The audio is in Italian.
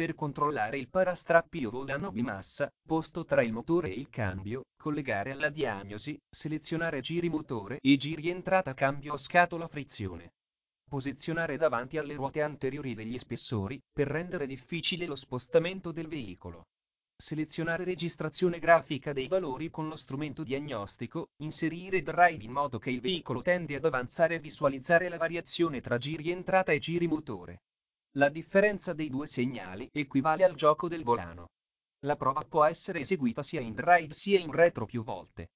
per controllare il parastrappi o volano bimassa, posto tra il motore e il cambio, collegare alla diagnosi, selezionare giri motore e giri entrata cambio scatola frizione. Posizionare davanti alle ruote anteriori degli spessori, per rendere difficile lo spostamento del veicolo. Selezionare registrazione grafica dei valori con lo strumento diagnostico, inserire drive in modo che il veicolo tende ad avanzare e visualizzare la variazione tra giri entrata e giri motore. La differenza dei due segnali equivale al gioco del volano. La prova può essere eseguita sia in drive sia in retro più volte.